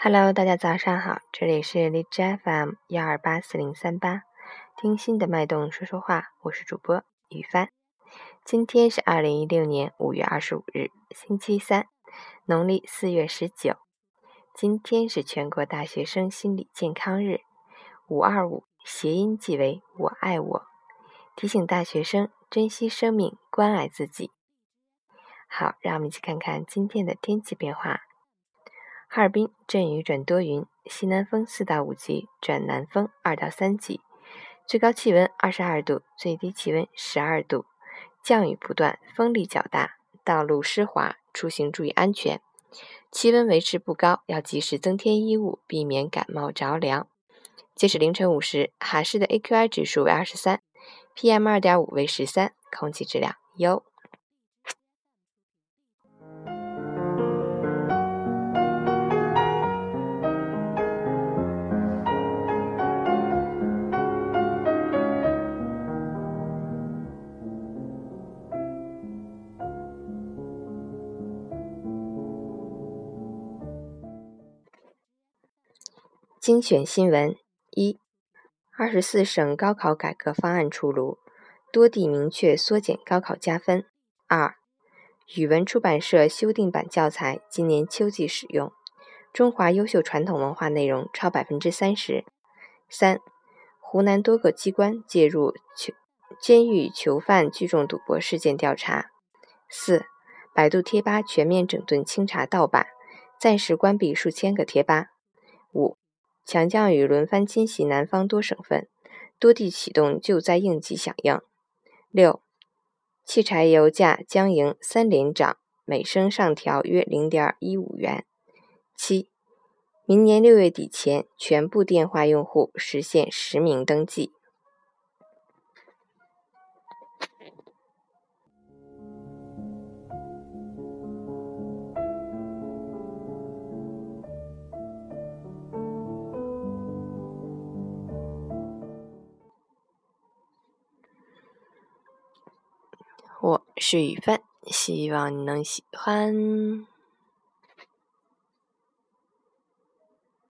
Hello，大家早上好，这里是荔枝 FM 幺二八四零三八，听心的脉动说说话，我是主播雨帆。今天是二零一六年五月二十五日，星期三，农历四月十九。今天是全国大学生心理健康日，五二五谐音即为我爱我，提醒大学生珍惜生命，关爱自己。好，让我们一起看看今天的天气变化。哈尔滨阵雨转多云，西南风四到五级转南风二到三级，最高气温二十二度，最低气温十二度，降雨不断，风力较大，道路湿滑，出行注意安全。气温维持不高，要及时增添衣物，避免感冒着凉。截止凌晨五时，哈市的 AQI 指数为二十三，PM 二点五为十三，空气质量优。精选新闻一：二十四省高考改革方案出炉，多地明确缩减高考加分。二：语文出版社修订版教材今年秋季使用，中华优秀传统文化内容超百分之三十。三：湖南多个机关介入囚监狱囚犯聚众赌博事件调查。四：百度贴吧全面整顿清查盗版，暂时关闭数千个贴吧。五。强降雨轮番侵袭南方多省份，多地启动救灾应急响应。六，汽柴油价将迎三连涨，每升上调约零点一五元。七，明年六月底前，全部电话用户实现实名登记。我是雨帆，希望你能喜欢。